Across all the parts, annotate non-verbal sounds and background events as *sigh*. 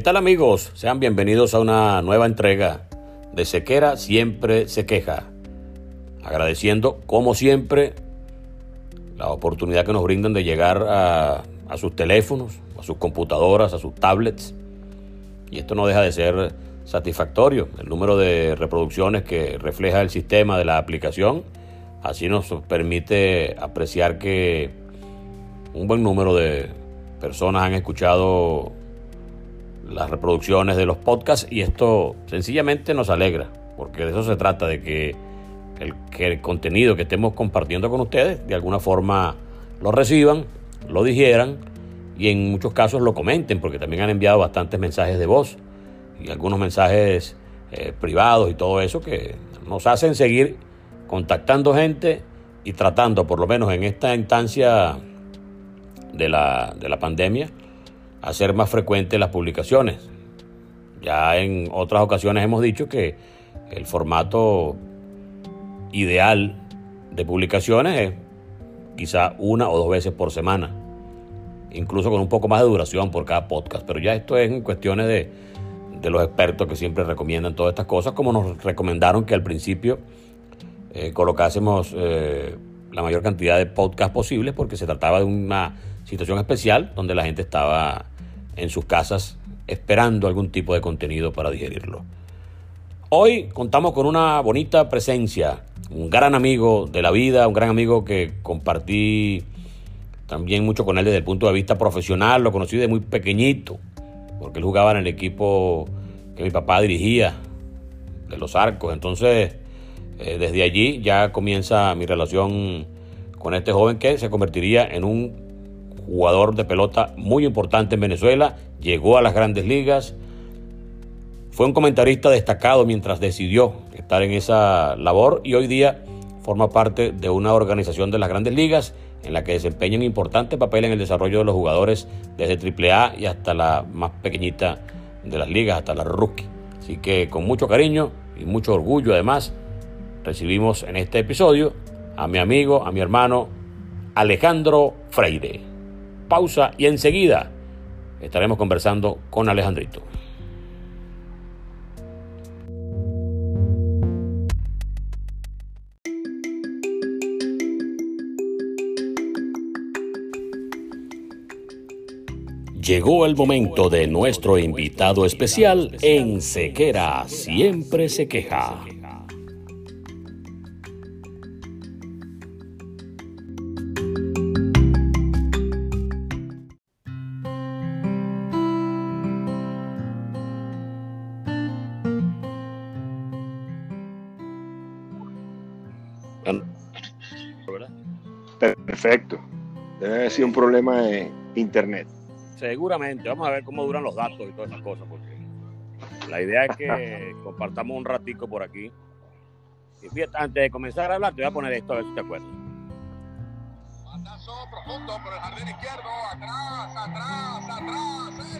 ¿Qué tal amigos? Sean bienvenidos a una nueva entrega de Sequera Siempre se queja. Agradeciendo, como siempre, la oportunidad que nos brindan de llegar a, a sus teléfonos, a sus computadoras, a sus tablets. Y esto no deja de ser satisfactorio. El número de reproducciones que refleja el sistema de la aplicación, así nos permite apreciar que un buen número de personas han escuchado las reproducciones de los podcasts y esto sencillamente nos alegra, porque de eso se trata, de que el, que el contenido que estemos compartiendo con ustedes de alguna forma lo reciban, lo digieran y en muchos casos lo comenten, porque también han enviado bastantes mensajes de voz y algunos mensajes eh, privados y todo eso que nos hacen seguir contactando gente y tratando, por lo menos en esta instancia de la, de la pandemia, hacer más frecuentes las publicaciones. Ya en otras ocasiones hemos dicho que el formato ideal de publicaciones es quizá una o dos veces por semana, incluso con un poco más de duración por cada podcast, pero ya esto es en cuestiones de, los expertos que siempre recomiendan todas estas cosas, como nos recomendaron que al principio eh, colocásemos eh, la mayor cantidad de podcasts posibles porque se trataba de una situación especial donde la gente estaba en sus casas esperando algún tipo de contenido para digerirlo. Hoy contamos con una bonita presencia, un gran amigo de la vida, un gran amigo que compartí también mucho con él desde el punto de vista profesional, lo conocí de muy pequeñito, porque él jugaba en el equipo que mi papá dirigía, de los arcos. Entonces, eh, desde allí ya comienza mi relación con este joven que se convertiría en un jugador de pelota muy importante en Venezuela, llegó a las grandes ligas, fue un comentarista destacado mientras decidió estar en esa labor y hoy día forma parte de una organización de las grandes ligas en la que desempeña un importante papel en el desarrollo de los jugadores desde AAA y hasta la más pequeñita de las ligas, hasta la rookie. Así que con mucho cariño y mucho orgullo además recibimos en este episodio a mi amigo, a mi hermano Alejandro Freire pausa y enseguida estaremos conversando con Alejandrito. Llegó el momento de nuestro invitado especial en Sequera Siempre se queja. Perfecto. Debe haber sido un problema de internet. Seguramente. Vamos a ver cómo duran los datos y todas esas cosas, porque la idea es que *laughs* compartamos un ratico por aquí antes de comenzar a hablar, te voy a poner esto a ver si te acuerdas. Matazo profundo por el jardín izquierdo, atrás, atrás, atrás,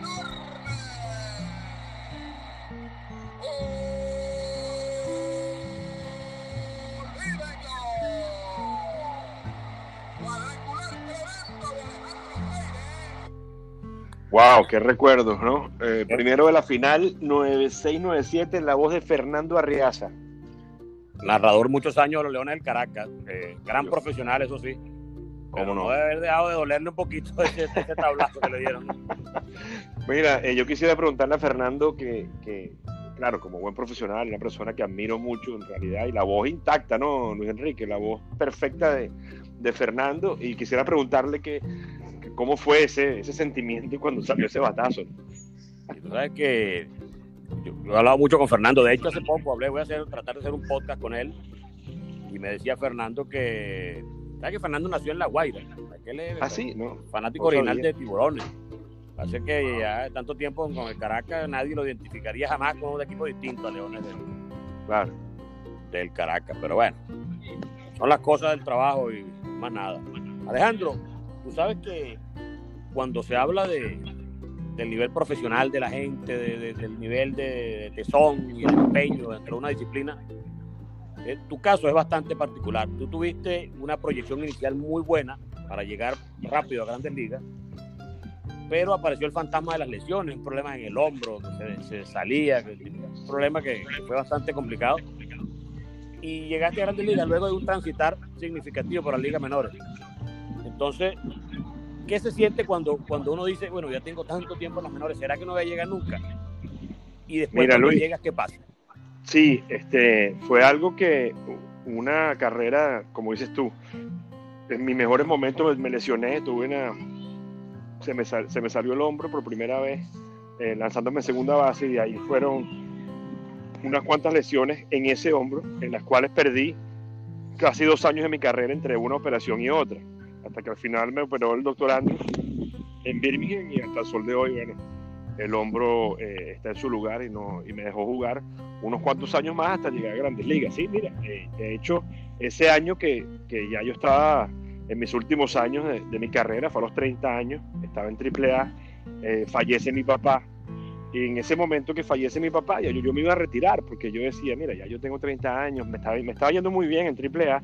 Wow, qué recuerdos, ¿no? Eh, primero de la final, 9697, en la voz de Fernando Arriaza. Narrador muchos años de los Leones del Caracas, eh, gran profesional, eso sí. Como no? debe haber dejado de dolerle un poquito ese, ese tablazo que le dieron. *laughs* Mira, eh, yo quisiera preguntarle a Fernando que, que, claro, como buen profesional, una persona que admiro mucho en realidad, y la voz intacta, ¿no, Luis Enrique? La voz perfecta de, de Fernando, y quisiera preguntarle que ¿Cómo fue ese, ese sentimiento cuando salió ese batazo? Y tú sabes que yo, he hablado mucho con Fernando. De hecho, hace poco hablé, voy a hacer, tratar de hacer un podcast con él. Y me decía Fernando que. ¿Sabes que Fernando nació en La Guaira? ah, sí, ¿no? Fanático original de tiburones. Hace que ya tanto tiempo con el Caracas nadie lo identificaría jamás como un equipo distinto a Leones del, claro. del Caracas. Pero bueno, son las cosas del trabajo y más nada. Alejandro, tú sabes que cuando se habla de, del nivel profesional de la gente, del nivel de, tesón y el empeño dentro de una disciplina, eh, tu caso es bastante particular. Tú tuviste una proyección inicial muy buena para llegar rápido a grandes ligas, pero apareció el fantasma de las lesiones, un problema en el hombro, que se, salía, un problema que, fue bastante complicado. Y llegaste a grandes ligas luego de un transitar significativo por las ligas menores. Entonces, ¿qué se siente cuando, cuando uno dice, bueno, ya tengo tanto tiempo en los menores, ¿será que no voy a llegar nunca? Y después Mira, llegas, ¿qué pasa? Sí, este, fue algo que una carrera, como dices tú, en mis mejores momentos me lesioné, tuve una, se me, se me salió el hombro por primera vez eh, lanzándome en segunda base y de ahí fueron unas cuantas lesiones en ese hombro, en las cuales perdí casi dos años de mi carrera entre una operación y otra hasta que al final me operó el doctor Andrews en Birmingham y hasta el sol de hoy, bueno, el hombro eh, está en su lugar y, no, y me dejó jugar unos cuantos años más hasta llegar a grandes ligas. Sí, mira, eh, de hecho, ese año que, que, ya yo estaba en mis últimos años de, mi carrera, fue a los 30 años, estaba en AAA, eh, fallece mi papá. Y en ese momento que fallece mi papá, ya yo, yo, me iba a retirar porque yo decía, mira, ya yo tengo 30 años, me estaba, me estaba yendo muy bien en AAA,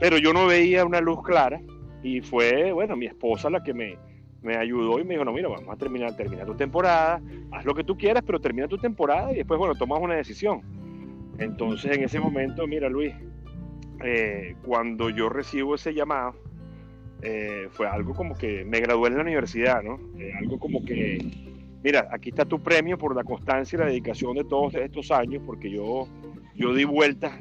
pero yo no veía una luz clara y fue, bueno, mi esposa la que me, me ayudó y me dijo, no, mira, vamos a terminar, termina tu temporada, haz lo que tú quieras, pero termina tu temporada y después, bueno, tomas una decisión. Entonces, en ese momento, mira, Luis, eh, cuando yo recibo ese llamado, eh, fue algo como que me gradué en la universidad, ¿no? Eh, algo como que, mira, aquí está tu premio por la constancia y la dedicación de todos estos años, porque yo, yo di vueltas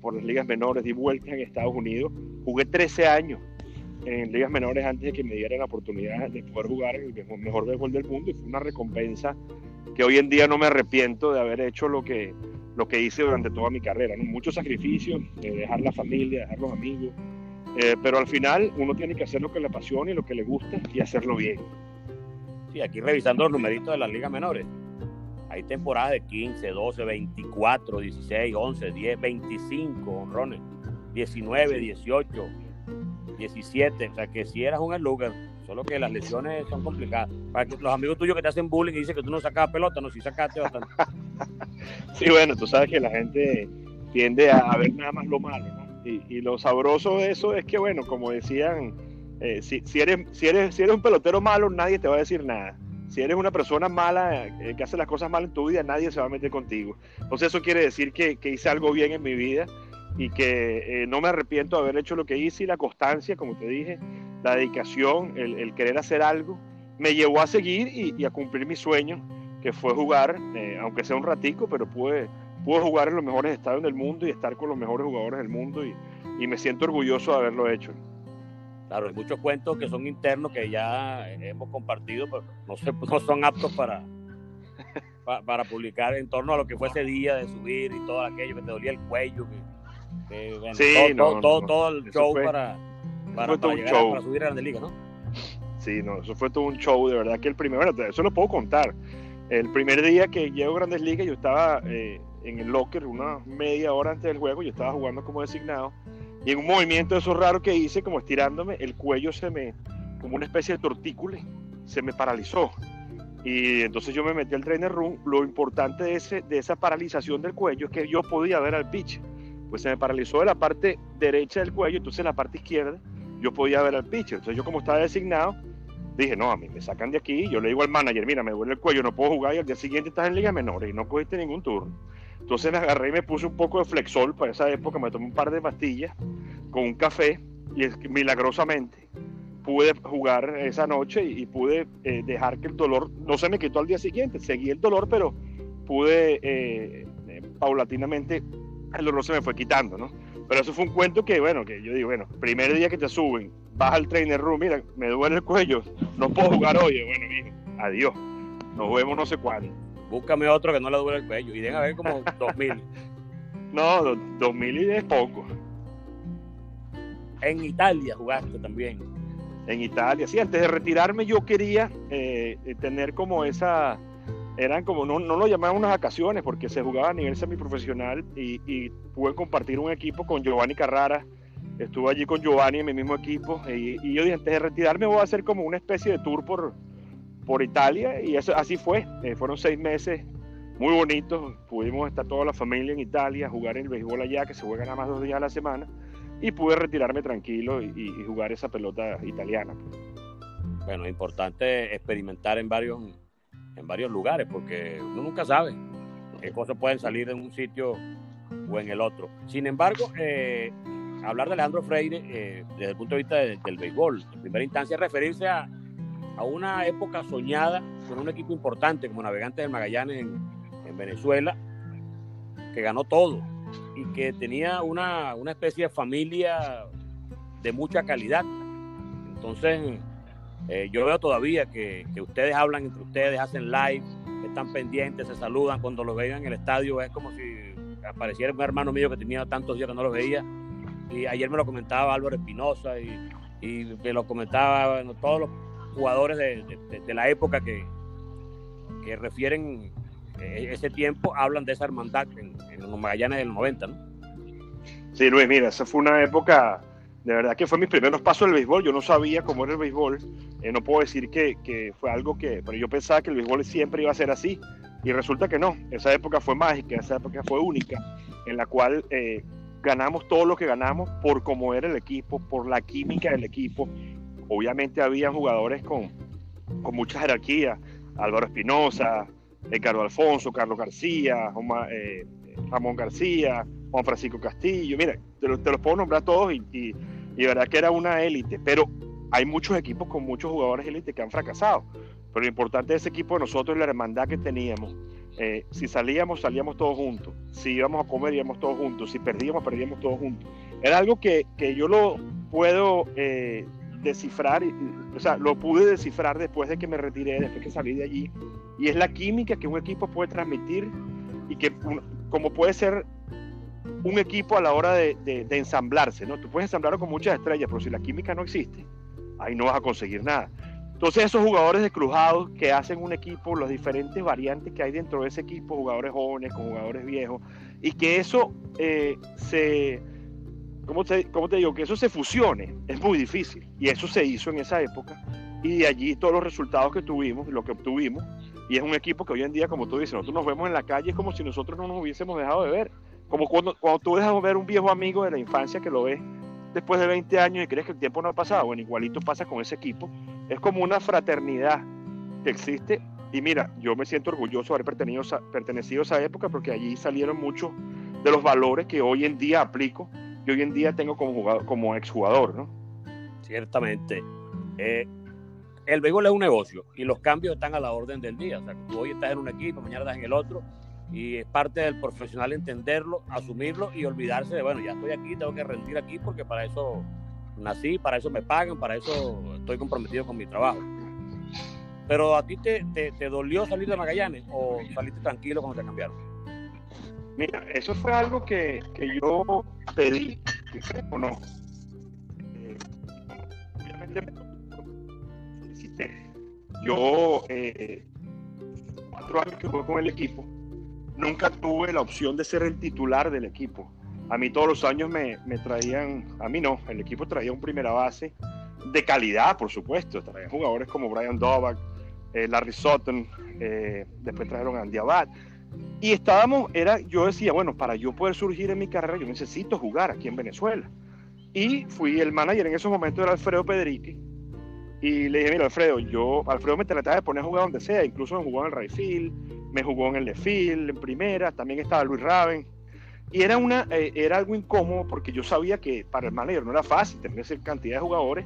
por las ligas menores, di vueltas en Estados Unidos, jugué 13 años en ligas menores antes de que me dieran la oportunidad de poder jugar en el mejor béisbol del mundo y fue una recompensa que hoy en día no me arrepiento de haber hecho lo que, lo que hice durante toda mi carrera. ¿no? Muchos sacrificios, dejar la familia, dejar los amigos, eh, pero al final uno tiene que hacer lo que le apasiona y lo que le gusta y hacerlo bien. Sí, aquí revisando los numeritos de las ligas menores. Hay temporadas de 15, 12, 24, 16, 11, 10, 25 honrones, 19, 18, 17, o sea que si eras un lugar, solo que las lesiones son complicadas. Para que los amigos tuyos que te hacen bullying y dicen que tú no sacabas pelota, no, si sacaste bastante. *laughs* sí, bueno, tú sabes que la gente tiende a ver nada más lo malo, ¿no? Y, lo sabroso de eso es que, bueno, como decían, eh, si, si, eres, si, eres, si eres un pelotero malo, nadie te va a decir nada. Si eres una persona mala, eh, que hace las cosas mal en tu vida, nadie se va a meter contigo. Entonces eso quiere decir que hice algo bien en mi vida y que eh, no me arrepiento de haber hecho lo que hice y la constancia, como te dije, la dedicación, el, querer hacer algo, me llevó a seguir y, a cumplir mi sueño, que fue jugar, eh, aunque sea un ratico, pero pude, pude jugar en los mejores estadios del mundo y estar con los mejores jugadores del mundo y, y me siento orgulloso de haberlo hecho. Claro, hay muchos cuentos que son internos que ya hemos compartido, pero no, se, no son aptos para, para, publicar en torno a lo que fue ese día de subir y todo aquello, que te dolía el cuello, que, sí, todo, todo, el show para, para, para, subir a Grande Liga, ¿no? Sí, no, eso fue todo un show, de verdad que el primero, bueno, eso lo puedo contar. El primer día que llego a Grandes Ligas yo estaba, eh, en el locker una media hora antes del juego, yo estaba jugando como designado, y en un movimiento de esos raros que hice, como estirándome, el cuello se me, como una especie de tortícule, se me paralizó. Y entonces yo me metí al trainer room. Lo importante de, ese, de esa paralización del cuello es que yo podía ver al pitch. Pues se me paralizó de la parte derecha del cuello, entonces en la parte izquierda yo podía ver al pitch. Entonces yo como estaba designado, dije, no, a mí me sacan de aquí. Yo le digo al manager, mira, me duele el cuello, no puedo jugar y al día siguiente estás en Liga Menor y no cogiste ningún turno. Entonces me agarré y me puse un poco de flexol para esa época, me tomé un par de pastillas con un café y es que milagrosamente pude jugar esa noche y, pude eh, dejar que el dolor no se me quitó al día siguiente. Seguí el dolor, pero pude eh, eh, paulatinamente, el dolor se me fue quitando, ¿no? Pero eso fue un cuento que, bueno, que yo digo, bueno, primer día que te suben, vas al trainer room, mira, me duele el cuello, no puedo jugar hoy. Bueno, hijo, adiós, nos vemos no sé cuándo. Búscame otro que no le duele el cuello y deja ver como *laughs* 2000. no, 2000 y es poco. En Italia jugaste también en Italia. Sí, antes de retirarme yo quería eh, tener como esa, eran como, no, no lo llamaban unas vacaciones porque se jugaba a nivel semiprofesional y, y pude compartir un equipo con Giovanni Carrara. Estuve allí con Giovanni en mi mismo equipo y, yo dije, antes de retirarme voy a hacer como una especie de tour por, por Italia y eso, así fue. Eh, fueron seis meses muy bonitos. Pudimos estar toda la familia en Italia, jugar el béisbol allá, que se juega nada más dos días a la semana y pude retirarme tranquilo y, jugar esa pelota italiana. Bueno, importante experimentar en varios, en varios lugares porque uno nunca sabe qué cosas pueden salir en un sitio o en el otro. Sin embargo, eh, hablar de Alejandro Freire eh, desde el punto de vista del béisbol, en primera instancia, referirse a, a, una época soñada con un equipo importante como Navegantes del Magallanes en, en Venezuela, que ganó todo, y que tenía una, una especie de familia de mucha calidad. Entonces, eh, yo veo todavía que, ustedes hablan entre ustedes, hacen live, están pendientes, se saludan. Cuando los vean en el estadio es como si apareciera un hermano mío que tenía tantos días que no los veía. Y ayer me lo comentaba Álvaro Espinosa y, me lo comentaba todos los jugadores de, de, la época que, que refieren eh, ese tiempo, hablan de esa hermandad en, en los Magallanes del 90, ¿no? Sí, Luis, mira, esa fue una época, de verdad que fue mis primeros pasos del béisbol, yo no sabía cómo era el béisbol, eh, no puedo decir que, que, fue algo que, pero yo pensaba que el béisbol siempre iba a ser así, y resulta que no, esa época fue mágica, esa época fue única, en la cual eh, ganamos todo lo que ganamos por cómo era el equipo, por la química del equipo, obviamente había jugadores con, con mucha jerarquía, Álvaro Espinosa, Ricardo Alfonso, Carlos García, eh, Ramón García, Juan Francisco Castillo, mira, te, los puedo nombrar todos y, y, verdad que era una élite, pero hay muchos equipos con muchos jugadores élite que han fracasado, pero lo importante de ese equipo de nosotros es la hermandad que teníamos. Eh, si salíamos, salíamos todos juntos. Si íbamos a comer, íbamos todos juntos. Si perdíamos, perdíamos todos juntos. Era algo que, que yo lo puedo eh, descifrar, o sea, lo pude descifrar después de que me retiré, después que salí de allí, y es la química que un equipo puede transmitir y que como puede ser un equipo a la hora de, de, ensamblarse, ¿no? Tú puedes ensamblarlo con muchas estrellas, pero si la química no existe, ahí no vas a conseguir nada. Entonces esos jugadores descruzados que hacen un equipo, las diferentes variantes que hay dentro de ese equipo, jugadores jóvenes con jugadores viejos, y que eso eh, se, ¿cómo te, ¿cómo te digo? Que eso se fusione, es muy difícil. Y eso se hizo en esa época. Y de allí todos los resultados que tuvimos, lo que obtuvimos, y es un equipo que hoy en día, como tú dices, nosotros nos vemos en la calle, es como si nosotros no nos hubiésemos dejado de ver. Como cuando, cuando tú dejas de ver un viejo amigo de la infancia que lo ves después de 20 años y crees que el tiempo no ha pasado. Bueno, igualito pasa con ese equipo. Es como una fraternidad que existe. Y mira, yo me siento orgulloso de haber pertenecido, pertenecido a esa época porque allí salieron muchos de los valores que hoy en día aplico y hoy en día tengo como, jugador, como exjugador, ¿no? Ciertamente. Eh, el béisbol es un negocio y los cambios están a la orden del día. O sea, tú hoy estás en un equipo, mañana estás en el otro y es parte del profesional entenderlo, asumirlo y olvidarse de, bueno, ya estoy aquí, tengo que rendir aquí porque para eso nací, para eso me pagan, para eso estoy comprometido con mi trabajo. Pero a ti te, te, dolió salir de Magallanes o saliste tranquilo cuando te cambiaron? Mira, eso fue algo que, que yo pedí, o no. Eh, yo, eh, cuatro años que jugué con el equipo, nunca tuve la opción de ser el titular del equipo. A mí todos los años me, me traían, a mí no, el equipo traía un primera base de calidad, por supuesto. Traían jugadores como Brian Dovak, eh, Larry Sutton, eh, después trajeron a Andy Abad. Y estábamos, era, yo decía, bueno, para yo poder surgir en mi carrera, yo necesito jugar aquí en Venezuela. Y fui el manager en esos momentos, era Alfredo Pedrique. Y le dije, mira, Alfredo, yo, Alfredo me trataba de poner a jugar donde sea, incluso me jugó en el right me jugó en el field, en primera, también estaba Luis Raven. Y era, una, eh, era algo incómodo porque yo sabía que para el manager no era fácil tener esa cantidad de jugadores,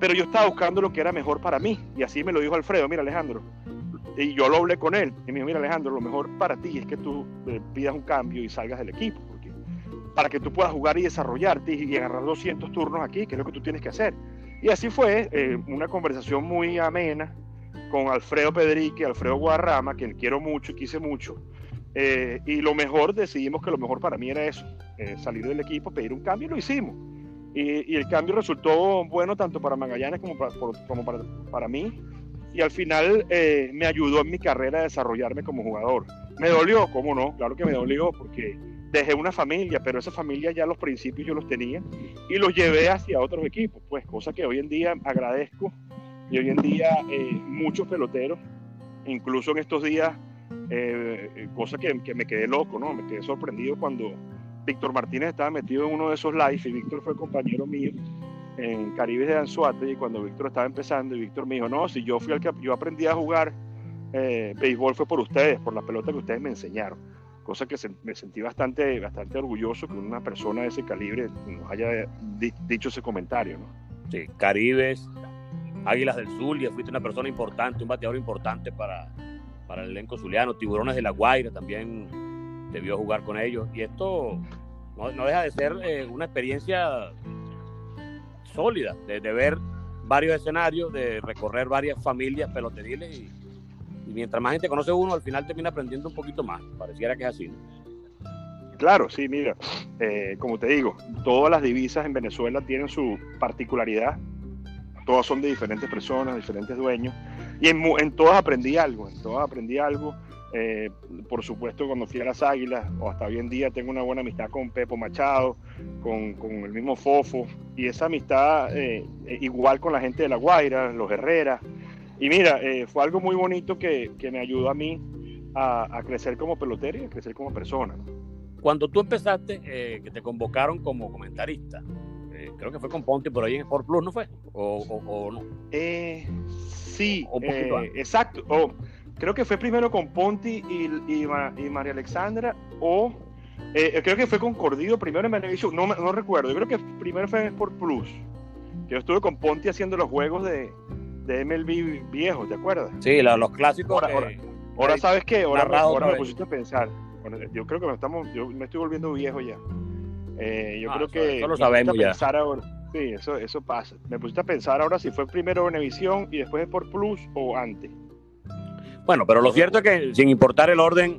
pero yo estaba buscando lo que era mejor para mí. Y así me lo dijo Alfredo, mira Alejandro. Y yo lo hablé con él. Y me dijo, mira Alejandro, lo mejor para ti es que tú eh, pidas un cambio y salgas del equipo. Porque para que tú puedas jugar y desarrollarte y agarrar 200 turnos aquí, que es lo que tú tienes que hacer. Y así fue eh, una conversación muy amena con Alfredo Pedrique, Alfredo Guarrama, que quiero mucho y quise mucho. Eh, y lo mejor, decidimos que lo mejor para mí era eso, eh, salir del equipo, pedir un cambio y lo hicimos. Y, el cambio resultó bueno tanto para Magallanes como para, como para, para mí. Y al final eh, me ayudó en mi carrera a desarrollarme como jugador. Me dolió, ¿cómo no? Claro que me dolió porque dejé una familia, pero esa familia ya los principios yo los tenía y los llevé hacia otros equipos, pues cosa que hoy en día agradezco y hoy en día muchos peloteros, incluso en estos días eh, cosa que, me quedé loco, ¿no? Me quedé sorprendido cuando Víctor Martínez estaba metido en uno de esos lives y Víctor fue compañero mío en Caribe de Anzuate y cuando Víctor estaba empezando y Víctor me dijo, no, si yo fui el que yo aprendí a jugar eh, béisbol fue por ustedes, por la pelota que ustedes me enseñaron. Cosa que me sentí bastante, bastante orgulloso que una persona de ese calibre nos haya dicho ese comentario, ¿no? Sí, Caribes, Águilas del Zulia, fuiste una persona importante, un bateador importante para, para el elenco zuliano. Tiburones de la Guaira también debió jugar con ellos. Y esto no, deja de ser eh, una experiencia sólida, de, ver varios escenarios, de recorrer varias familias peloteriles y, mientras más gente conoce uno, al final termina aprendiendo un poquito más. Pareciera que es así. Claro, sí, mira, eh, como te digo, todas las divisas en Venezuela tienen su particularidad, todas son de diferentes personas, diferentes dueños, y en, todas aprendí algo, en todas aprendí algo. Eh, por supuesto, cuando fui a las Águilas, o hasta hoy en día, tengo una buena amistad con Pepo Machado, con, el mismo Fofo, y esa amistad eh, eh, igual con la gente de La Guaira, los Herrera. Y mira, fue algo muy bonito que, me ayudó a mí a, crecer como pelotero y a crecer como persona. Cuando tú empezaste, que te convocaron como comentarista, creo que fue con Ponte por ahí en Sport Plus, ¿no fue? ¿O, no? Eh, Sí, eh, exacto. creo que fue primero con Ponti y, María Alexandra, o eh, creo que fue con Cordido primero en Venevisión, no, no recuerdo. Yo creo que primero fue en Sport Plus. Yo estuve con Ponti haciendo los juegos de, de MLB viejos, ¿te acuerdas? Sí, los, clásicos. Ahora, sabes qué, ahora, me pusiste a pensar. yo creo que me, estamos, yo me estoy volviendo viejo ya. Eh, yo ah, creo que. Eso lo sabemos ya. Ahora, Sí, eso, eso pasa. Me pusiste a pensar ahora si fue primero Venevisión y después por Plus o antes. Bueno, pero lo cierto es que sin importar el orden,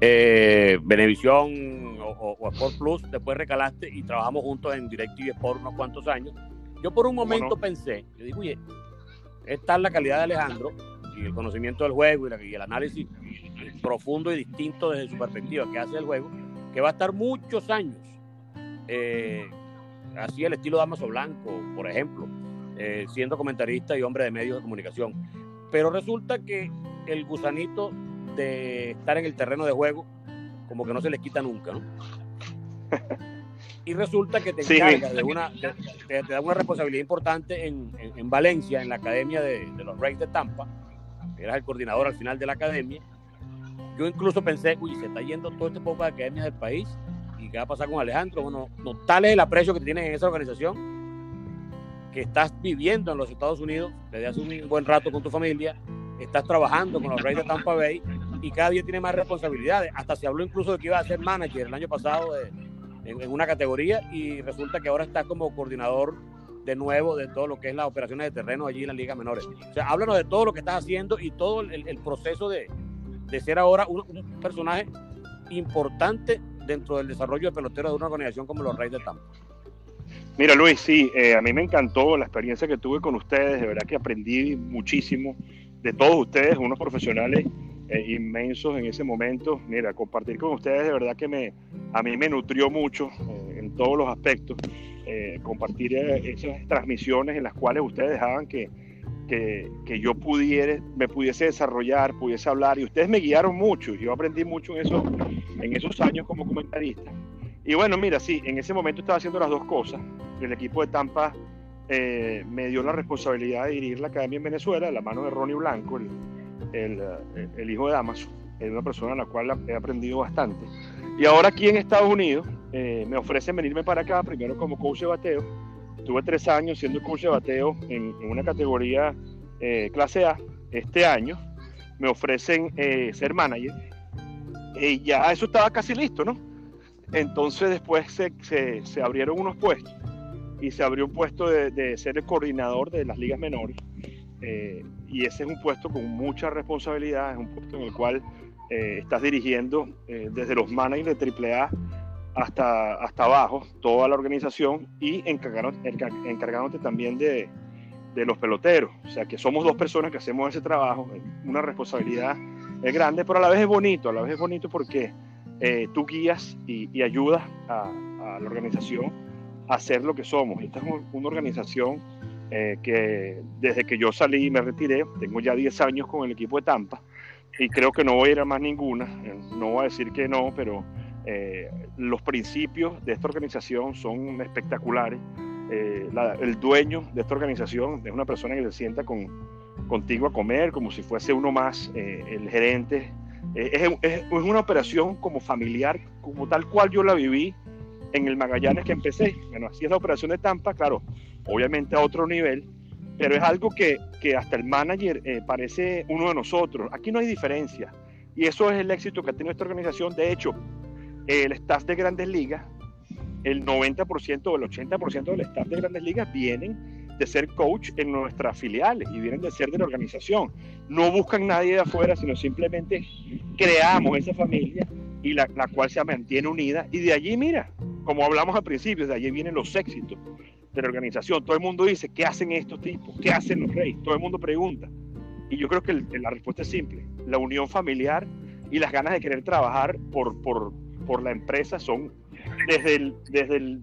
eh, Venevisión o, o, Sport Plus, después recalaste y trabajamos juntos en DirecTV Sport unos cuantos años. Yo por un momento pensé, yo digo, oye, esta es la calidad de Alejandro y el conocimiento del juego y, el análisis profundo y distinto desde su perspectiva que hace el juego, que va a estar muchos años eh, así el estilo Damaso Blanco, por ejemplo, eh, siendo comentarista y hombre de medios de comunicación. Pero resulta que el gusanito de estar en el terreno de juego, como que no se les quita nunca, ¿no? Y resulta que te encargas de una, te, da una responsabilidad importante en, Valencia, en la academia de, los Reyes de Tampa, que eras el coordinador al final de la academia. Yo incluso pensé, uy, se está yendo todo este poco de academias del país qué va a pasar con Alejandro. Bueno, no, tal es el aprecio que tienes en esa organización que estás viviendo en los Estados Unidos desde hace un buen rato con tu familia, estás trabajando con los Reyes de Tampa Bay y cada día tiene más responsabilidades. Hasta se habló incluso de que iba a ser manager el año pasado en, una categoría y resulta que ahora está como coordinador de nuevo de todo lo que es las operaciones de terreno allí en la Liga Menores. O sea, háblanos de todo lo que estás haciendo y todo el, proceso de, de, ser ahora un personaje importante dentro del desarrollo de peloteros de una organización como los Reyes de Tampa? Mira Luis, sí, eh, a mí me encantó la experiencia que tuve con ustedes, de verdad que aprendí muchísimo de todos ustedes, unos profesionales eh, inmensos en ese momento. Mira, compartir con ustedes de verdad que me, a mí me nutrió mucho eh, en todos los aspectos. Eh, compartir esas transmisiones en las cuales ustedes dejaban que, que, que, yo pudiera, me pudiese desarrollar, pudiese hablar, y ustedes me guiaron mucho, yo aprendí mucho en esos, en esos años como comentarista. Y bueno, mira, sí, en ese momento estaba haciendo las dos cosas. El equipo de Tampa eh, me dio la responsabilidad de dirigir la academia en Venezuela, la mano de Ronnie Blanco, el, el, eh, el hijo de Damaso. Es una persona a la cual he aprendido bastante. Y ahora aquí en Estados Unidos eh, me ofrecen venirme para acá, primero como coach de bateo. Tuve tres años siendo coach de bateo en, una categoría eh, clase A. Este año me ofrecen eh, ser manager. Y ya eso estaba casi listo, ¿no? Entonces después se, se, se abrieron unos puestos y se abrió un puesto de, de ser el coordinador de las ligas menores. Eh, y ese es un puesto con mucha responsabilidad, es un puesto en el cual eh, estás dirigiendo eh, desde los managers de AAA hasta, hasta abajo toda la organización y encargándote, encargándote también de, de, los peloteros. O sea que somos dos personas que hacemos ese trabajo, una responsabilidad es grande, pero a la vez es bonito, a la vez es bonito porque eh, tú guías y, y ayudas a, a la organización hacer lo que somos. Esta es una organización eh, que desde que yo salí y me retiré, tengo ya 10 años con el equipo de Tampa y creo que no voy a ir a más ninguna. Eh, no voy a decir que no, pero eh, los principios de esta organización son espectaculares. Eh, la, el dueño de esta organización es una persona que se sienta con, contigo a comer como si fuese uno más, eh, el gerente. Es, es, es una operación como familiar, como tal cual yo la viví en el Magallanes que empecé. Bueno, así es la operación de Tampa, claro, obviamente a otro nivel, pero es algo que, que hasta el manager eh, parece uno de nosotros. Aquí no hay diferencia. Y eso es el éxito que ha tenido esta organización. De hecho, el staff de grandes ligas, el 90% o el 80% del staff de grandes ligas vienen de ser coach en nuestras filiales y vienen de ser de la organización. No buscan nadie de afuera, sino simplemente creamos esa familia y la, la cual se mantiene unida. Y de allí, mira, como hablamos al principio, de allí vienen los éxitos de la organización. Todo el mundo dice, ¿qué hacen estos tipos? ¿Qué hacen los reyes? Todo el mundo pregunta. Y yo creo que la respuesta es simple. La unión familiar y las ganas de querer trabajar por, por, por la empresa son desde el, desde el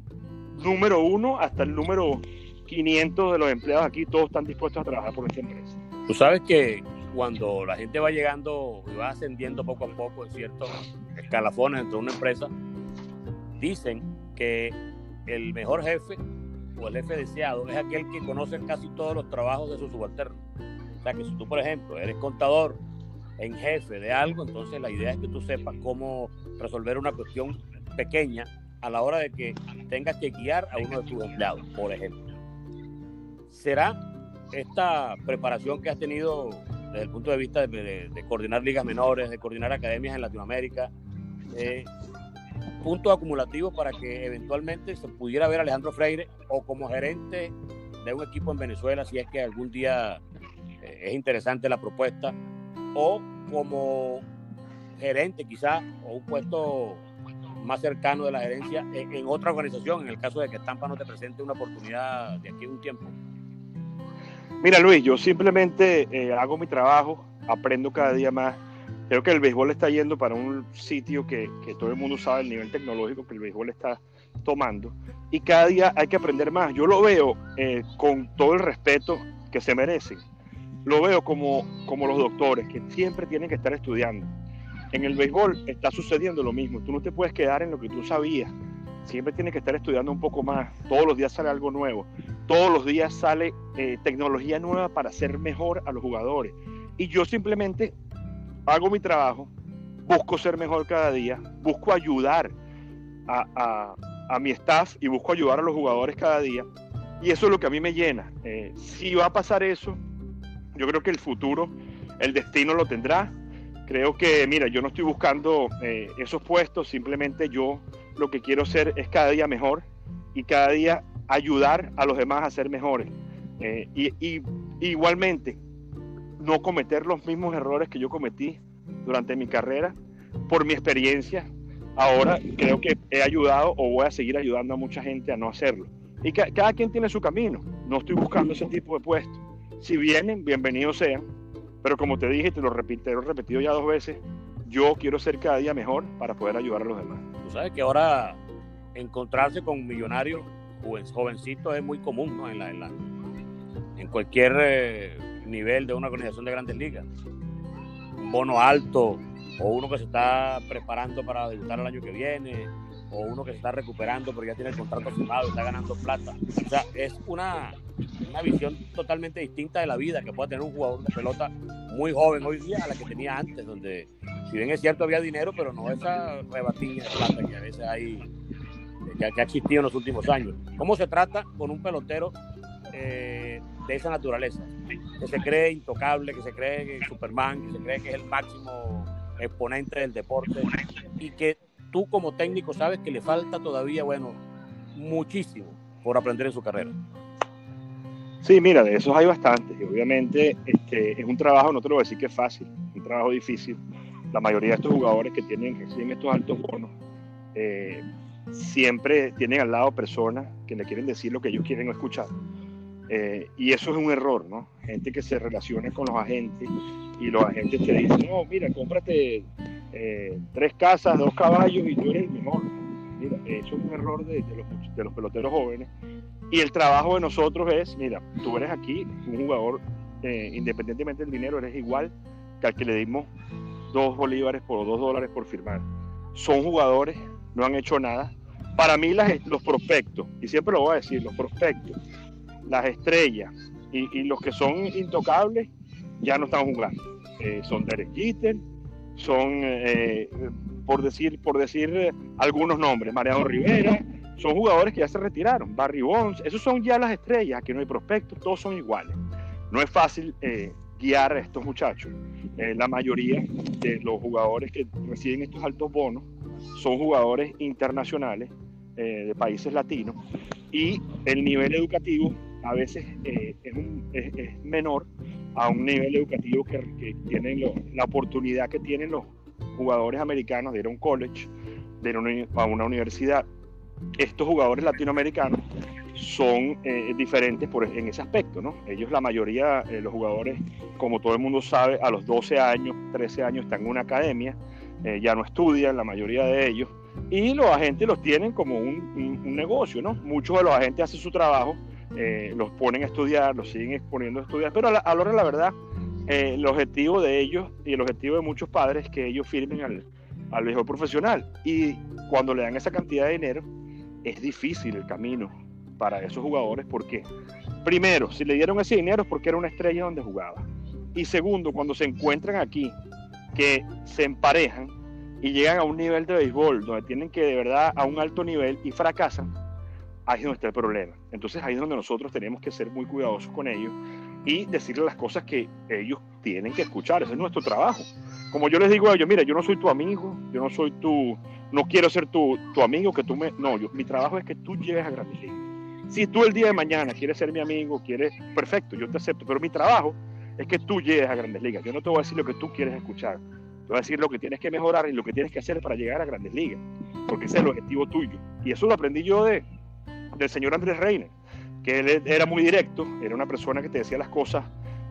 número uno hasta el número 500 de los empleados aquí, todos están dispuestos a trabajar por esta empresa. Tú sabes que cuando la gente va llegando y va ascendiendo poco a poco en ciertos escalafones dentro de una empresa, dicen que el mejor jefe o el jefe deseado es aquel que conoce casi todos los trabajos de su subalterno. O sea que si tú, por ejemplo, eres contador en jefe de algo, entonces la idea es que tú sepas cómo resolver una cuestión pequeña a la hora de que tengas que guiar a uno de tus empleados, por ejemplo. ¿Será esta preparación que has tenido desde el punto de vista de, coordinar ligas menores, de coordinar academias en Latinoamérica, eh, puntos acumulativos para que eventualmente se pudiera ver a Alejandro Freire o como gerente de un equipo en Venezuela, si es que algún día eh, es interesante la propuesta, o como gerente quizá, o un puesto más cercano de la gerencia en, otra organización, en el caso de que Tampa no te presente una oportunidad de aquí a un tiempo? Mira Luis, yo simplemente eh, hago mi trabajo, aprendo cada día más creo que el béisbol está yendo para un sitio que, que, todo el mundo sabe el nivel tecnológico que el béisbol está tomando y cada día hay que aprender más. Yo lo veo eh, con todo el respeto que se merecen. Lo veo como, como los doctores que siempre tienen que estar estudiando. En el béisbol está sucediendo lo mismo. Tú no te puedes quedar en lo que tú sabías. Siempre tienes que estar estudiando un poco más. Todos los días sale algo nuevo. Todos los días sale eh, tecnología nueva para hacer mejor a los jugadores. Y yo simplemente hago mi trabajo, busco ser mejor cada día, busco ayudar a, a, a, mi staff y busco ayudar a los jugadores cada día. Y eso es lo que a mí me llena. Eh, si va a pasar eso, yo creo que el futuro, el destino lo tendrá. Creo que, mira, yo no estoy buscando eh, esos puestos, simplemente yo lo que quiero ser es cada día mejor y cada día ayudar a los demás a ser mejores. Eh, y, igualmente, no cometer los mismos errores que yo cometí durante mi carrera. Por mi experiencia, ahora creo que he ayudado o voy a seguir ayudando a mucha gente a no hacerlo. Y ca cada quien tiene su camino. No estoy buscando ese tipo de puestos. Si vienen, bienvenidos sean. Pero como te dije, te lo, repito, te lo he repetido ya dos veces, yo quiero ser cada día mejor para poder ayudar a los demás. Tú sabes que ahora encontrarse con millonarios joven, jovencitos es muy común ¿no? en, la, en, cualquier eh, nivel de una organización de grandes ligas. Un bono alto o uno que se está preparando para debutar el año que viene o uno que se está recuperando pero ya tiene el contrato firmado y está ganando plata. O sea, es una, una visión totalmente distinta de la vida que puede tener un jugador de pelota muy joven hoy día a la que tenía antes, donde si bien es cierto había dinero, pero no esa rebatilla de plata que a veces hay, que, que ha existido en los últimos años. ¿Cómo se trata con un pelotero eh, de esa naturaleza? Que se cree intocable, que se cree Superman, que se cree que es el máximo exponente del deporte y que tú como técnico sabes que le falta todavía, bueno, muchísimo por aprender en su carrera. Sí, mira, de esos hay bastantes y obviamente este, es un trabajo, no te lo voy a decir que es fácil, es un trabajo difícil. La mayoría de estos jugadores que tienen, reciben estos altos bonos, eh, siempre tienen al lado personas que le quieren decir lo que ellos quieren escuchar. Eh, y eso es un error, ¿no? Gente que se relacione con los agentes y los agentes te dicen, no, mira, cómprate eh, tres casas, dos caballos y tú eres el mejor. Mira, eso es un error de, los, peloteros jóvenes. Y el trabajo de nosotros es, mira, tú eres aquí un jugador, eh, independientemente del dinero, eres igual que al que le dimos dos bolívares por dos dólares por firmar. Son jugadores, no han hecho nada. Para mí las, los prospectos, y siempre lo voy a decir, los prospectos, las estrellas y, y los que son intocables ya no están jugando. Eh, son Derek Jeter, son, eh, por decir, por decir eh, algunos nombres, Mariano Rivera, son jugadores que ya se retiraron, Barry Bonds, esos son ya las estrellas, aquí no hay prospectos, todos son iguales. No es fácil eh, guiar a estos muchachos. Eh, la mayoría de los jugadores que reciben estos altos bonos son jugadores internacionales eh, de países latinos y el nivel educativo a veces eh, es, un, es, es, menor a un nivel educativo que, que tienen lo, la oportunidad que tienen los jugadores americanos de un college, de a una, universidad. Estos jugadores latinoamericanos son eh, diferentes por, en ese aspecto, ¿no? Ellos, la mayoría, eh, los jugadores, como todo el mundo sabe, a los 12 años, 13 años están en una academia, eh, ya no estudian, la mayoría de ellos, y los agentes los tienen como un, un, negocio, ¿no? Muchos de los agentes hacen su trabajo, eh, los ponen a estudiar, los siguen exponiendo a estudiar, pero a la, a la hora la verdad, eh, el objetivo de ellos y el objetivo de muchos padres es que ellos firmen al, al mejor profesional. Y cuando le dan esa cantidad de dinero, es difícil el camino para esos jugadores porque, primero, si le dieron ese dinero es porque era una estrella donde jugaba. Y segundo, cuando se encuentran aquí, que se emparejan y llegan a un nivel de béisbol donde tienen que de verdad a un alto nivel y fracasan, ahí es donde está el problema. Entonces ahí es donde nosotros tenemos que ser muy cuidadosos con ellos y decirles las cosas que ellos tienen que escuchar. Ese es nuestro trabajo. Como yo les digo a ellos, mira, yo no soy tu amigo, yo no soy tu, no quiero ser tu, tu amigo, que tú me, no, yo, mi trabajo es que tú llegues a Grandes Ligas. Si tú el día de mañana quieres ser mi amigo, quieres, perfecto, yo te acepto, pero mi trabajo es que tú llegues a Grandes Ligas. Yo no te voy a decir lo que tú quieres escuchar, te voy a decir lo que tienes que mejorar y lo que tienes que hacer para llegar a Grandes Ligas, porque ese es el objetivo tuyo. Y eso lo aprendí yo de, del señor Andrés Reiner, que él era muy directo, era una persona que te decía las cosas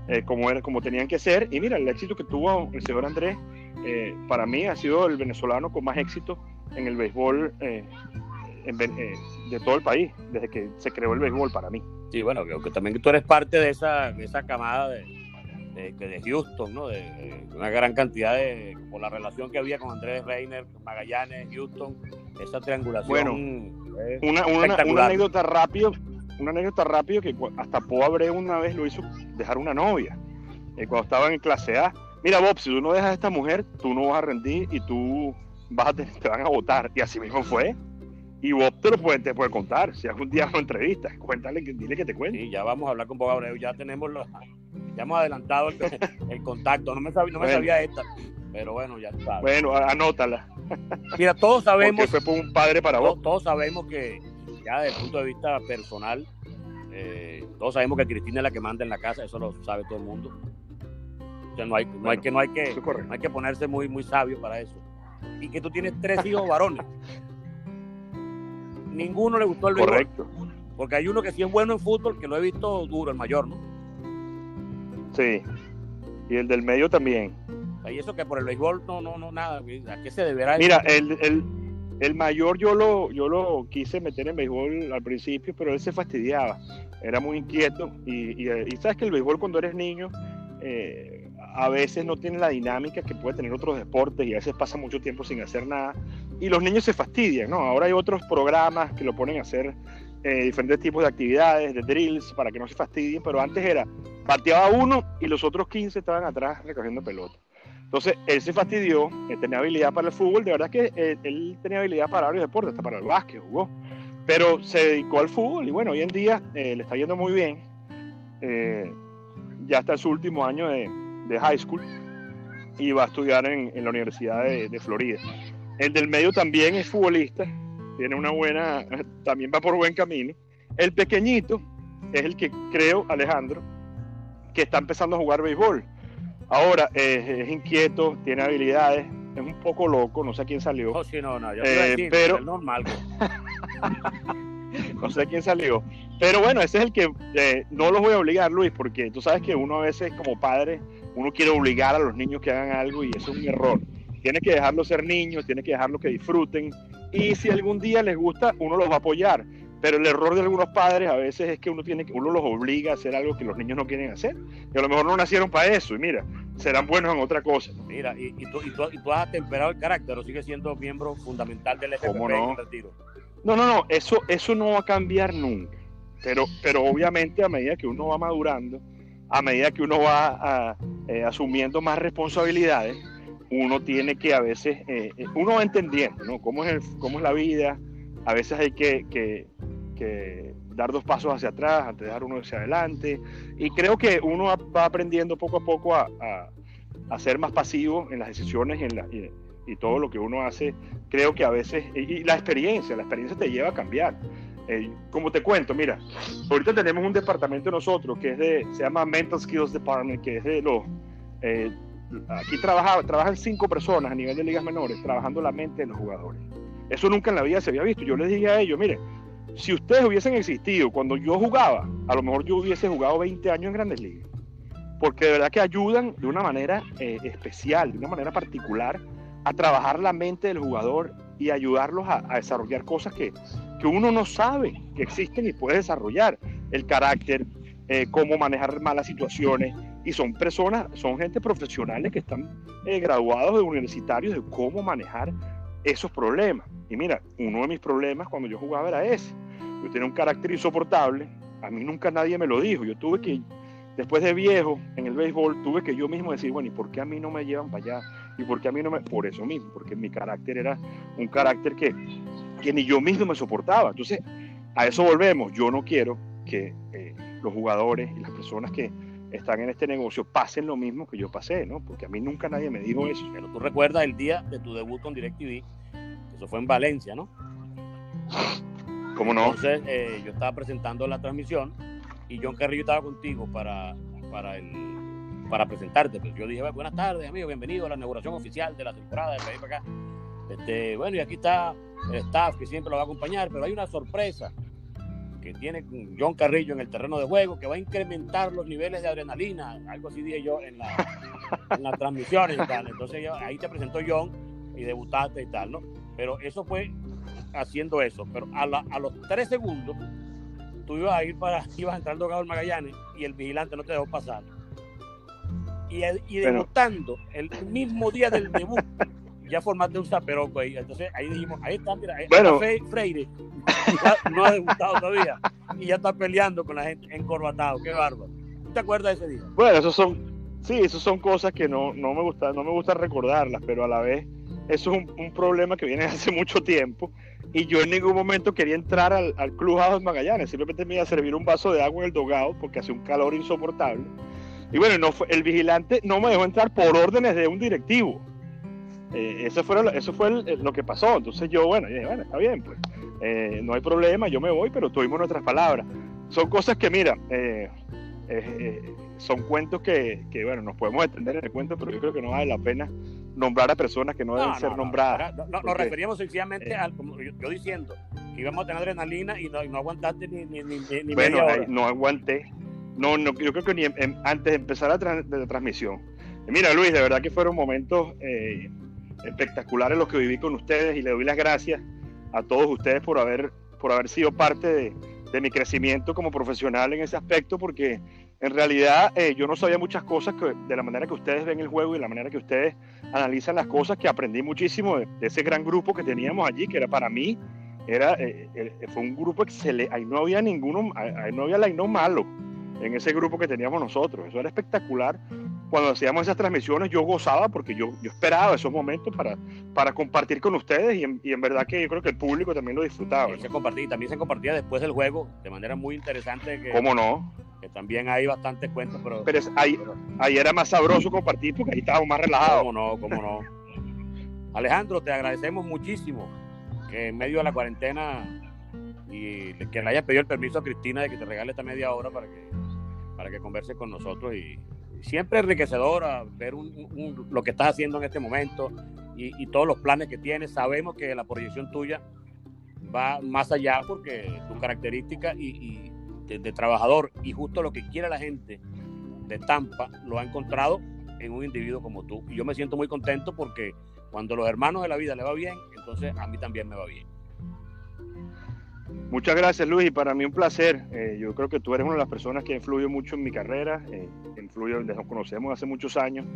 eh, como, era, como tenían que ser. Y mira, el éxito que tuvo el señor Andrés, eh, para mí ha sido el venezolano con más éxito en el béisbol eh, en, eh, de todo el país, desde que se creó el béisbol para mí. Sí, bueno, que, que también tú eres parte de esa, de esa camada de, de, de, Houston, ¿no? De, de, una gran cantidad de, por la relación que había con Andrés Reiner, Magallanes, Houston, esa triangulación. Bueno, una, una, una, anécdota rápido, una anécdota rápido que hasta Po Abreu una vez lo hizo dejar una novia, eh, cuando estaban en clase A. Mira, Bob, si tú no dejas a esta mujer, tú no vas a rendir y tú vas a te van a votar. Y así mismo fue. Y Bob te lo puede, te puede contar. Si algún día una entrevista, cuéntale, dile que te cuente. Sí, ya vamos a hablar con Bob Abreu. Ya tenemos los, ya hemos adelantado el, el contacto. No me sabía, no me bueno. sabía esta, pero bueno, ya está. Bueno, anótala. Mira, todos sabemos. Porque fue un padre para todos, vos. Todos sabemos que, ya desde el punto de vista personal, eh, todos sabemos que Cristina es la que manda en la casa, eso lo sabe todo el mundo. O sea, no hay, no bueno, hay que, no hay que, no hay que ponerse muy, muy sabio para eso. Y que tú tienes tres hijos varones. *laughs* Ninguno le gustó el béisbol. Correcto. Porque hay uno que sí es bueno en fútbol, que lo he visto duro, el mayor, ¿no? Sí. Y el del medio también. Y eso que por el béisbol no, no, no, nada. ¿A qué se deberá? Mira, el, el, el mayor yo lo, yo lo quise meter en béisbol al principio, pero él se fastidiaba. Era muy inquieto. Y, y, sabes que el béisbol cuando eres niño, eh, a veces no tiene la dinámica que puede tener otros deportes y a veces pasa mucho tiempo sin hacer nada. Y los niños se fastidian, ¿no? Ahora hay otros programas que lo ponen a hacer eh, diferentes tipos de actividades, de drills, para que no se fastidien, pero antes era, pateaba uno y los otros 15 estaban atrás recogiendo pelota. Entonces, él se fastidió, él tenía habilidad para el fútbol, de verdad que él, eh, él tenía habilidad para varios deportes, hasta para el básquet jugó, pero se dedicó al fútbol y bueno, hoy en día eh, le está yendo muy bien. Eh, ya está en su último año de, high school y va a estudiar en, en la Universidad de, de, Florida. El del medio también es futbolista, tiene una buena, también va por buen camino. El pequeñito es el que creo, Alejandro, que está empezando a jugar béisbol. Ahora eh, es inquieto, tiene habilidades, es un poco loco, no sé a quién salió. Oh, sí, no, no, yo eh, decir, pero normal. *laughs* no sé quién salió. Pero bueno, ese es el que eh, no los voy a obligar, Luis, porque tú sabes que uno a veces como padre, uno quiere obligar a los niños que hagan algo y eso es un error. Tiene que dejarlos ser niños, tiene que dejarlos que disfruten y si algún día les gusta, uno los va a apoyar. Pero el error de algunos padres a veces es que uno tiene uno los obliga a hacer algo que los niños no quieren hacer. Y a lo mejor no nacieron para eso. Y mira, serán buenos en otra cosa. Mira, y, y, tú, y, tú, y tú, has temperado el carácter o sigues siendo miembro fundamental del FPP ¿Cómo no? No, no, no, eso, eso no va a cambiar nunca. Pero, pero obviamente a medida que uno va madurando, a medida que uno va a, eh, asumiendo más responsabilidades, uno tiene que a veces, eh, uno va entendiendo, ¿no? Cómo es, el, cómo es la vida, a veces hay que, que, que, dar dos pasos hacia atrás antes de dar uno hacia adelante, y creo que uno va aprendiendo poco a poco a, a, a ser más pasivo en las decisiones y, en la, y, y, todo lo que uno hace, creo que a veces, y, y la experiencia, la experiencia te lleva a cambiar. Eh, como te cuento, mira, ahorita tenemos un departamento nosotros que es de, se llama Mental Skills Department, que es de los... Eh, aquí trabaja, trabajan cinco personas a nivel de ligas menores trabajando la mente de los jugadores. Eso nunca en la vida se había visto. Yo les dije a ellos, mire, si ustedes hubiesen existido cuando yo jugaba, a lo mejor yo hubiese jugado 20 años en grandes ligas. Porque de verdad que ayudan de una manera eh, especial, de una manera particular, a trabajar la mente del jugador y ayudarlos a, desarrollar cosas que, que, uno no sabe que existen y puede desarrollar. El carácter, eh, cómo manejar malas situaciones, y son personas, son gente profesionales que están eh, graduados de universitarios de cómo manejar esos problemas. Y mira, uno de mis problemas cuando yo jugaba era ese. Yo tenía un carácter insoportable, a mí nunca nadie me lo dijo. Yo tuve que, después de viejo en el béisbol, tuve que yo mismo decir, bueno, ¿y por qué a mí no me llevan para allá? ¿Y por qué a mí no me.? Por eso mismo, porque mi carácter era un carácter que, que ni yo mismo me soportaba. Entonces, a eso volvemos. Yo no quiero que eh, los jugadores y las personas que están en este negocio pasen lo mismo que yo pasé, ¿no? Porque a mí nunca nadie me dijo eso. Pero tú recuerdas el día de tu debut con DirecTV, eso fue en Valencia, ¿no? ¿Cómo no? Entonces eh, yo estaba presentando la transmisión y John Carrillo estaba contigo para, para, el, para presentarte. Pues yo dije, buenas tardes, amigo, bienvenido a la inauguración oficial de la temporada de País para acá. Este, bueno, y aquí está el staff que siempre lo va a acompañar, pero hay una sorpresa que tiene John Carrillo en el terreno de juego, que va a incrementar los niveles de adrenalina, algo así dije yo en la, *laughs* en la transmisión y tal. Entonces ahí te presentó John y debutaste y tal, ¿no? Pero eso fue haciendo eso, pero a, la, a los tres segundos tú ibas a ir para, *laughs* ibas a Magallanes y el vigilante no te dejó pasar. Y, y debutando el mismo día del debut, ya formaste un zaperoco ahí. Entonces ahí dijimos, ahí está, mira, ahí bueno. está Freire, ya no ha debutado todavía y ya está peleando con la gente encorbatado, qué bárbaro. ¿Tú te acuerdas de ese día? Bueno, esos son, sí, esos son cosas que no, no me gusta, no me gusta recordarlas, pero a la vez eso es un, problema que viene hace *laughs* mucho tiempo y yo en ningún momento quería entrar al, al Club House Magallanes, simplemente me iba a servir un vaso de agua en el dogado porque hace un calor insoportable. Y bueno, no fue, el vigilante no me dejó entrar por órdenes de un directivo. Eh, eso fue, eso fue lo que pasó. Entonces yo, bueno, dije, bueno, está bien, pues eh, no hay problema, yo me voy, pero tuvimos nuestras palabras. Son cosas que, mira, eh, son cuentos que, que, bueno, nos podemos extender en el cuento, pero yo creo que no vale la pena nombrar a personas que no, no deben no, ser no, nombradas. No, nos referíamos sencillamente al, como yo, yo, diciendo, que íbamos a tener adrenalina y no, y aguantaste ni, ni, ni, ni bueno, media hora. no aguanté. No, no, yo creo que ni en, en, antes de empezar la, tra la transmisión Mira, Luis, de verdad que fueron momentos eh, espectaculares los que viví con ustedes y le doy las gracias a todos ustedes por haber, por haber sido parte de, de mi crecimiento como profesional en ese aspecto, porque en realidad eh, yo no sabía muchas cosas que, de la manera que ustedes ven el juego y de la manera que ustedes analizan las cosas, que aprendí muchísimo de, de ese gran grupo que teníamos allí, que era para mí, era, eh, eh, fue un grupo excelente, ahí no había ninguno, ahí no había no malo en ese grupo que teníamos nosotros, eso era espectacular. Cuando hacíamos esas transmisiones yo gozaba porque yo, yo esperaba esos momentos para, para compartir con ustedes y en, y en verdad que yo creo que el público también lo disfrutaba. Se compartía, también se compartía después del juego de manera muy interesante. Que, ¿Cómo no? Que también hay bastantes cuentos, pero... Pero ahí, ahí era más sabroso compartir porque ahí estábamos más relajados. ¿Cómo no? ¿Cómo no? Alejandro, te agradecemos muchísimo que en medio de la cuarentena y que le hayas pedido el permiso a Cristina de que te regale esta media hora para que, para que converse con nosotros y, y siempre enriquecedora ver un, un, lo que estás haciendo en este momento y, y, todos los planes que tienes. Sabemos que la proyección tuya va más allá porque tu característica y de, trabajador y justo lo que quiere la gente de Tampa lo ha encontrado en un individuo como tú. Y yo me siento muy contento porque cuando los hermanos de la vida le va bien, entonces a mí también me va bien. Muchas gracias Luis y para mí un placer. Eh, yo creo que tú eres una de las personas que influyó mucho en mi carrera, eh, influyó, nos conocemos hace muchos años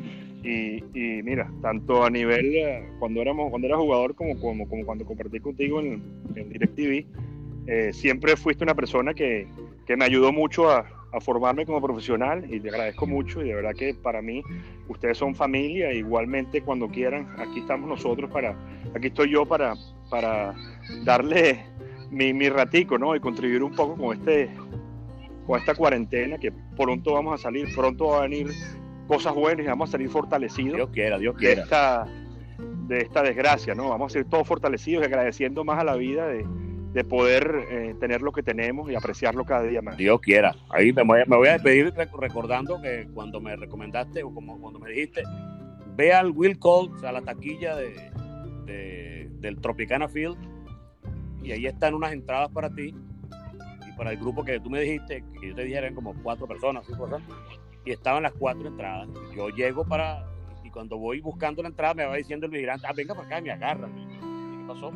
y, y mira, tanto a nivel eh, cuando éramos cuando era jugador como, como, como cuando compartí contigo en, en DirecTV, eh, siempre fuiste una persona que, que me ayudó mucho a, a, formarme como profesional y te agradezco mucho y de verdad que para mí ustedes son familia, igualmente cuando quieran, aquí estamos nosotros para, aquí estoy yo para, para darle mi, mi ratico, ¿no? Y contribuir un poco con este con esta cuarentena que pronto vamos a salir, pronto va a venir cosas buenas y vamos a salir fortalecidos. Dios quiera, Dios de quiera. Esta, de esta desgracia, ¿no? Vamos a ser todos fortalecidos y agradeciendo más a la vida de, de poder eh, tener lo que tenemos y apreciarlo cada día más. Dios quiera. Ahí me voy, a, despedir recordando que cuando me recomendaste o como cuando me dijiste, ve al Will Colt, a la taquilla de, de, del Tropicana Field y ahí están unas entradas para ti y para el grupo que tú me dijiste, que yo te dije eran como cuatro personas, cinco personas, y estaban las cuatro entradas. Yo llego para, y cuando voy buscando la entrada me va diciendo el vigilante, ah, venga para acá, me agarra. ¿Qué pasó?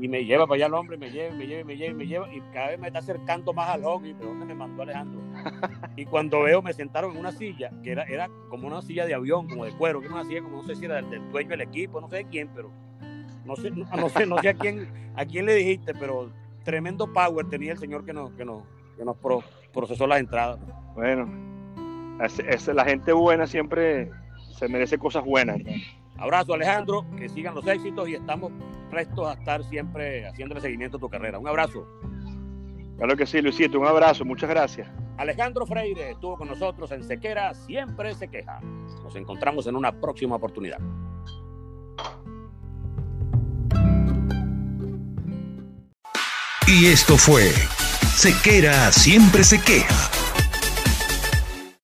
Y me lleva para allá el hombre, me lleva, me lleva, me lleva, me lleva, y cada vez me está acercando más al hockey, ¿de dónde me mandó Alejandro? *laughs* y cuando veo, me sentaron en una silla, que era, era como una silla de avión, como de cuero, que era una silla como, no sé si era del, del dueño del equipo, no sé de quién, pero no sé, no, no, sé, no sé a quién, a quién le dijiste, pero tremendo power tenía el señor que nos, que nos, que nos pro, procesó las entradas. Bueno, es, es, la gente buena siempre se merece cosas buenas. Abrazo Alejandro, que sigan los éxitos y estamos prestos a estar siempre haciéndole seguimiento a tu carrera. Un abrazo. Claro que sí, Luisito, un abrazo, muchas gracias. Alejandro Freire estuvo con nosotros en Sequera, siempre se queja. Nos encontramos en una próxima oportunidad. Y esto fue Sequera siempre se queja